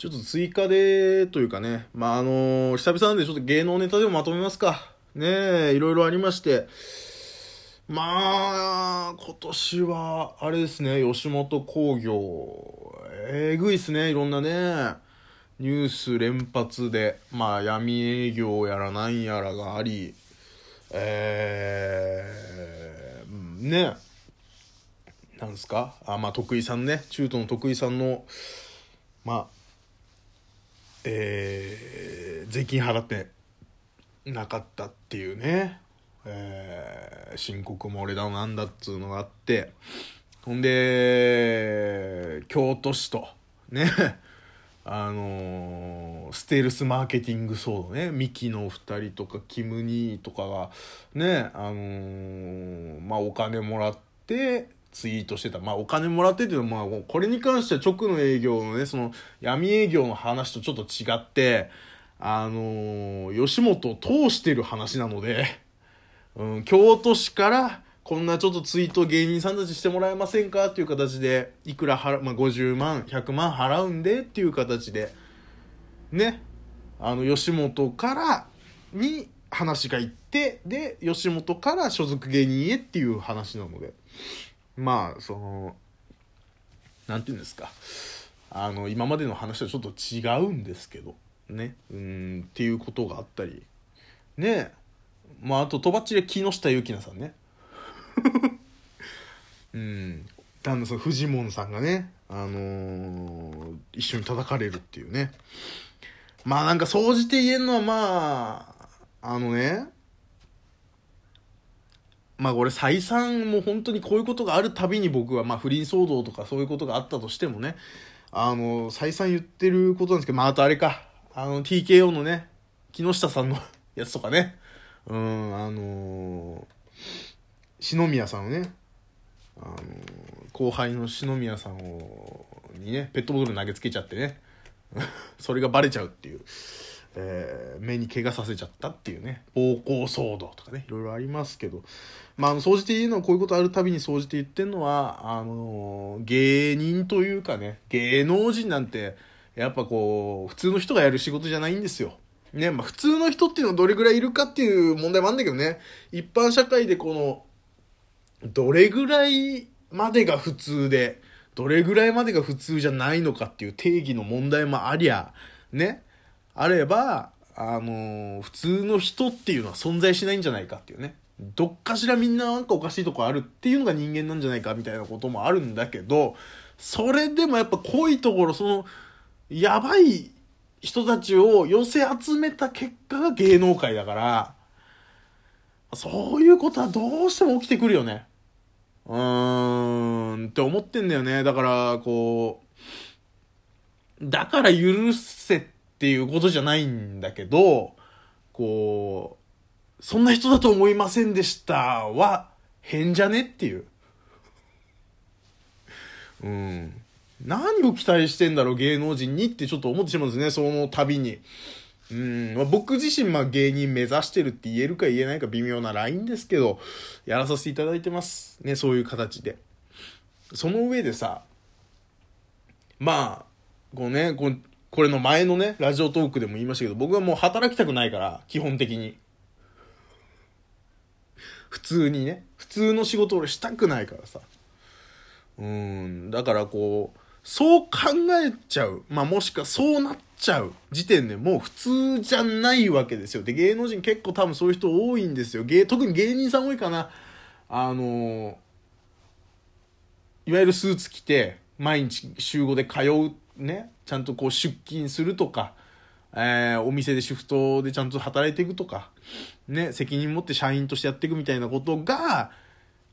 ちょっと追加で、というかね、まあ、あの久々なんでちょっと芸能ネタでもまとめますか。ねえ、いろいろありまして。まあ、今年は、あれですね、吉本興業、えぐいっすね、いろんなね、ニュース連発で、まあ、闇営業やらなんやらがあり、えー、ね、なんですか？あ、まあ、徳井さんね、中東の徳井さんの、まあ、えー、税金払ってなかったっていうね、えー、申告漏れだなんだっつうのがあって、ほんで、京都市と、ね、あのー、ステルスマーケティング騒動ね、ミキの2人とかキム・ニーとかが、ね、あのー、まあ、お金もらって、ツイートしてた。まあお金もらってっていうのは、まあこれに関しては直の営業のね、その闇営業の話とちょっと違って、あのー、吉本を通してる話なので、うん、京都市からこんなちょっとツイート芸人さんたちしてもらえませんかっていう形で、いくら払、まあ、50万、100万払うんでっていう形で、ね、あの、吉本からに話が行って、で、吉本から所属芸人へっていう話なので、まあその何て言うんですか。あの今までの話とちょっと違うんですけど。ね。うんっていうことがあったり。ね。まああととばっちり木下ゆきなさんね。うん。旦那さんフジモンさんがね。あのー、一緒に叩かれるっていうね。まあなんか総じて言えるのはまああのねまあこれ再三もう本当にこういうことがあるたびに僕はまあ不倫騒動とかそういうことがあったとしてもねあの再三言ってることなんですけどまああとあれか。あの TKO のね木下さんの やつとかね。うんあの篠宮さんをねあの後輩の篠宮さんをにねペットボトル投げつけちゃってね。それがバレちゃうっていう。えー、目に怪我させちゃったっていうね。暴行騒動とかねいろいろありますけど。まあ総じて言うのはこういうことあるたびに総じて言ってんのはあの、芸人というかね芸能人なんてやっぱこう普通の人がやる仕事じゃないんですよ。ね、まあ普通の人っていうのはどれぐらいいるかっていう問題もあるんだけどね。一般社会でこのどれぐらいまでが普通でどれぐらいまでが普通じゃないのかっていう定義の問題もありゃね。あれば、あのー、普通の人っていうのは存在しないんじゃないかっていうね。どっかしらみんななんかおかしいとこあるっていうのが人間なんじゃないかみたいなこともあるんだけど、それでもやっぱ濃いところ、その、やばい人たちを寄せ集めた結果が芸能界だから、そういうことはどうしても起きてくるよね。うーん、って思ってんだよね。だから、こう、だから許せってっていうことじゃないんだけど、こう、そんな人だと思いませんでしたは変じゃねっていう。うん。何を期待してんだろう芸能人にってちょっと思ってしまうんですね、その度に。うん、ま、僕自身、まあ、芸人目指してるって言えるか言えないか微妙なラインですけど、やらさせていただいてます。ね、そういう形で。その上でさ、まあ、こうね、こうこれの前のね、ラジオトークでも言いましたけど、僕はもう働きたくないから、基本的に。普通にね、普通の仕事をしたくないからさ。うん、だからこう、そう考えちゃう。まあもしかそうなっちゃう時点でもう普通じゃないわけですよ。で、芸能人結構多分そういう人多いんですよ。芸、特に芸人さん多いかな。あのいわゆるスーツ着て、毎日週5で通うね、ちゃんとこう出勤するとか、えー、お店でシフトでちゃんと働いていくとか、ね、責任持って社員としてやっていくみたいなことが、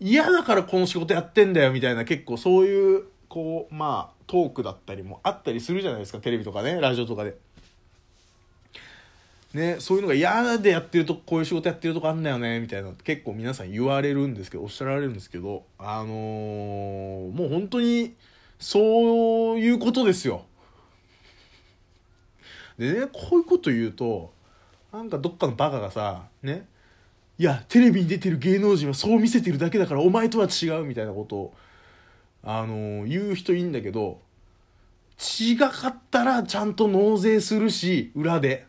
嫌だからこの仕事やってんだよみたいな結構そういう、こう、まあ、トークだったりもあったりするじゃないですか、テレビとかね、ラジオとかで。ね、そういうのが嫌でやってるとこういう仕事やってるとこあんだよねみたいな結構皆さん言われるんですけどおっしゃられるんですけどあのー、もう本当にそういうことですよでね、こういうこと言うと、なんかどっかのバカがさ、ね、いや、テレビに出てる芸能人はそう見せてるだけだからお前とは違うみたいなことを、あのー、言う人いいんだけど、違かったらちゃんと納税するし、裏で。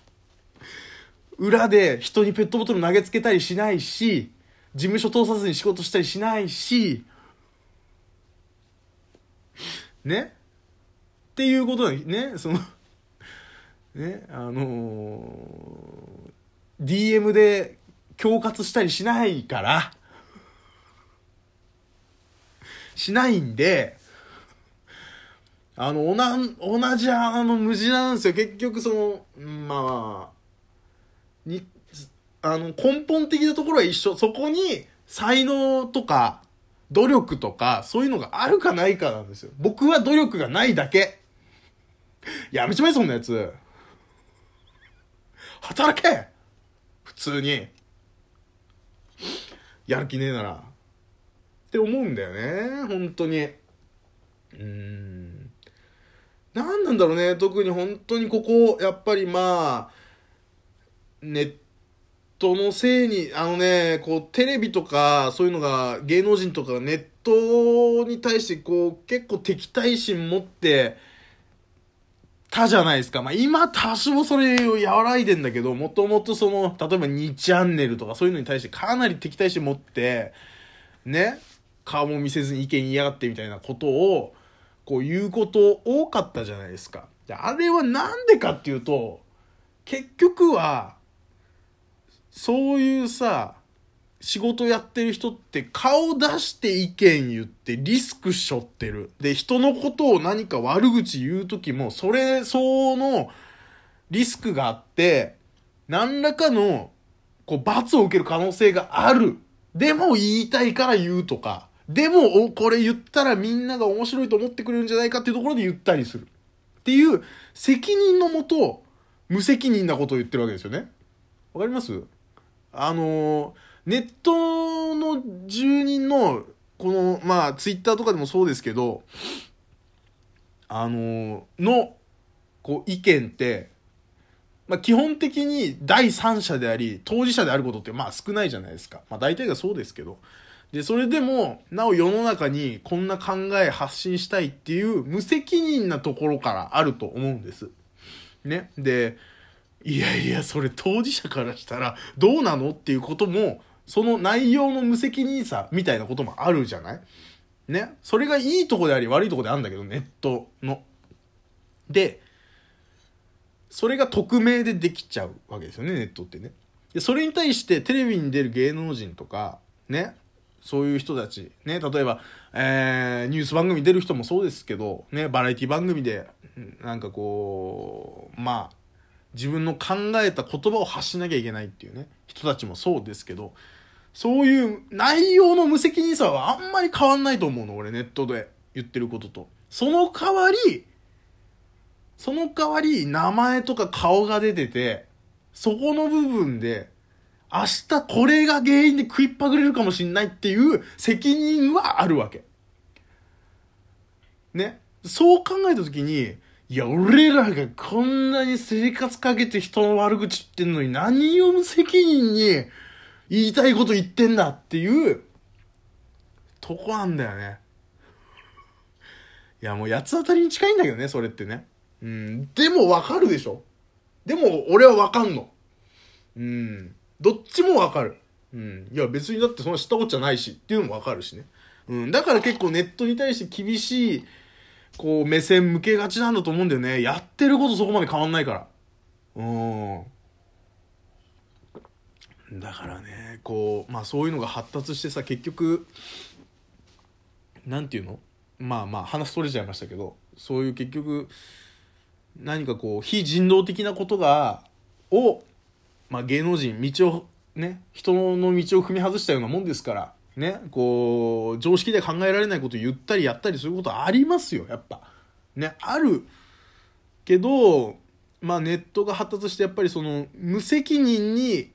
裏で人にペットボトル投げつけたりしないし、事務所通さずに仕事したりしないし、ねっていうことだね、そのね、あのー、DM で恐喝したりしないから、しないんで、あの、おな、同じあの無事なんですよ。結局その、まあ、に、あの、根本的なところは一緒。そこに才能とか、努力とか、そういうのがあるかないかなんですよ。僕は努力がないだけ。やめちまえ、そんなやつ。働け普通に。やる気ねえなら。って思うんだよね。本当に。うーん。何なんだろうね。特に本当にここ、やっぱりまあ、ネットのせいに、あのね、こう、テレビとか、そういうのが、芸能人とかネットに対して、こう、結構敵対心持って、たじゃないですか。まあ今多少それを和らいでんだけど、もともとその、例えば2チャンネルとかそういうのに対してかなり敵対心持って、ね、顔も見せずに意見言いやがってみたいなことを、こう言うこと多かったじゃないですか。であれはなんでかっていうと、結局は、そういうさ、仕事やってる人って顔出して意見言ってリスク背負ってる。で、人のことを何か悪口言う時も、それ相応のリスクがあって、何らかの、こう、罰を受ける可能性がある。でも言いたいから言うとか。でも、おこれ言ったらみんなが面白いと思ってくれるんじゃないかっていうところで言ったりする。っていう、責任のもと、無責任なことを言ってるわけですよね。わかります？あのネットの住人の、この、まあ、ツイッターとかでもそうですけど、あのの、こう、意見って、まあ、基本的に第三者であり、当事者であることって、まあ、少ないじゃないですか。まあ、大体がそうですけど。で、それでも、なお世の中にこんな考え発信したいっていう無責任なところからあると思うんです。ね。で、いやいや、それ当事者からしたらどうなのっていうことも、その内容の無責任さみたいなこともあるじゃない？ね？それがいいとこであり悪いとこであるんだけど、ネットの。で、それが匿名でできちゃうわけですよね、ネットってね。で、それに対してテレビに出る芸能人とか、ね、そういう人たち、ね、例えば、えー、ニュース番組出る人もそうですけど、ね、バラエティ番組で、なんかこう、まあ、自分の考えた言葉を発しなきゃいけないっていうね、人たちもそうですけど、そういう内容の無責任さはあんまり変わんないと思うの、俺ネットで言ってることと。その代わり、その代わり名前とか顔が出てて、そこの部分で明日これが原因で食いっぱぐれるかもしんないっていう責任はあるわけ。ね？そう考えたときに、いや、俺らがこんなに生活かけて人の悪口言ってんのに何を無責任に言いたいこと言ってんだっていうとこなんだよね。いや、もう八つ当たりに近いんだけどね、それってね。うん。でもわかるでしょでも俺はわかんの。うん。どっちもわかる。うん。いや別にだってそんな知ったことじゃないしっていうのもわかるしね。うん。だから結構ネットに対して厳しい、こう目線向けがちなんだと思うんだよね。やってることそこまで変わんないから。うん。だからね、こう、まあそういうのが発達してさ、結局、なんていうの？まあまあ話取れちゃいましたけど、そういう結局、何かこう、非人道的なことが、をまあ、芸能人、道を、ね、人の道を踏み外したようなもんですから、ね、こう、常識で考えられないこと言ったりやったりすることありますよ、やっぱ。ね、あるけど、まあネットが発達してやっぱりその無責任に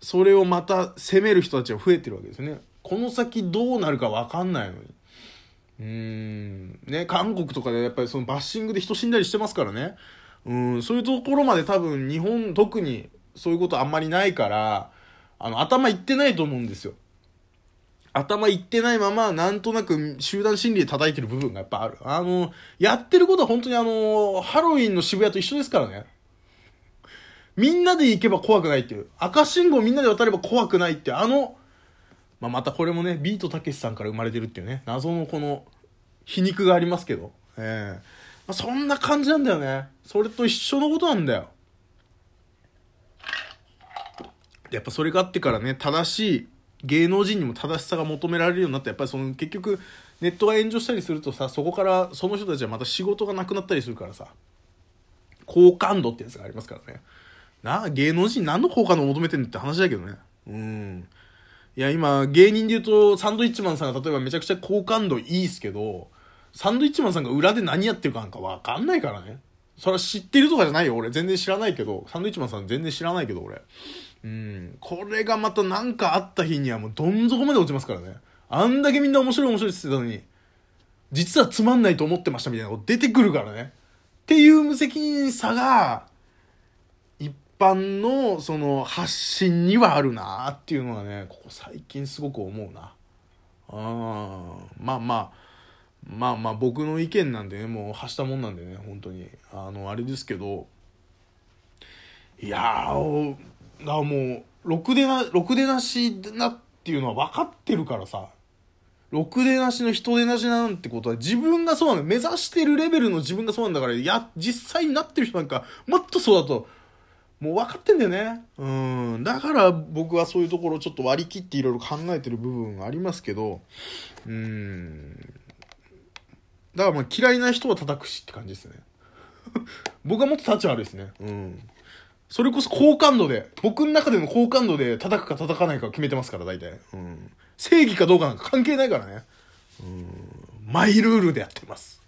それをまた責める人たちが増えてるわけですね。この先どうなるかわかんないのに。うーん。ね、韓国とかでやっぱりそのバッシングで人死んだりしてますからね。うん、そういうところまで多分日本特にそういうことあんまりないから、あの、頭いってないと思うんですよ。頭いってないまま、なんとなく集団心理で叩いてる部分がやっぱある。あの、やってることは本当にあの、ハロウィンの渋谷と一緒ですからね。みんなで行けば怖くないっていう。赤信号みんなで渡れば怖くないってあの、まあ、またこれもね、ビートたけしさんから生まれてるっていうね、謎のこの、皮肉がありますけど。ええまあ、そんな感じなんだよね。それと一緒のことなんだよ。やっぱそれがあってからね、正しい、芸能人にも正しさが求められるようになってやっぱりその結局ネットが炎上したりするとさそこからその人たちはまた仕事がなくなったりするからさ好感度ってやつがありますからね。な芸能人何の好感度を求めてんのって話だけどね。うん。いや今芸人で言うとサンドイッチマンさんが例えばめちゃくちゃ好感度いいっすけどサンドイッチマンさんが裏で何やってるかなんか分かんないからね。それは知ってるとかじゃないよ俺。全然知らないけど。サンドイッチマンさん全然知らないけど俺。うん。これがまた何かあった日にはもうどん底まで落ちますからね。あんだけみんな面白い面白いって言ってたのに、実はつまんないと思ってましたみたいなこと出てくるからね。っていう無責任さが、一般のその発信にはあるなっていうのはね、ここ最近すごく思うな。あまあまあ、まあまあ僕の意見なんでね、もう発したもんなんでね、本当に。あの、あれですけど、いやー、らもう、ろくでな、ろくでなしなっていうのは分かってるからさ、ろくでなしの人でなしなんてことは自分がそうなの。目指してるレベルの自分がそうなんだから、や、実際になってる人なんか、もっとそうだと、もう分かってんだよね。うん。だから僕はそういうところをちょっと割り切っていろいろ考えてる部分がありますけど、うん。だからまあ嫌いな人は叩くしって感じですね。僕はもっと立ち悪いですね。うん。それこそ好感度で、僕の中での好感度で叩くか叩かないか決めてますから、大体。うん。正義かどうかなんか関係ないからね。うん。マイルールでやってます。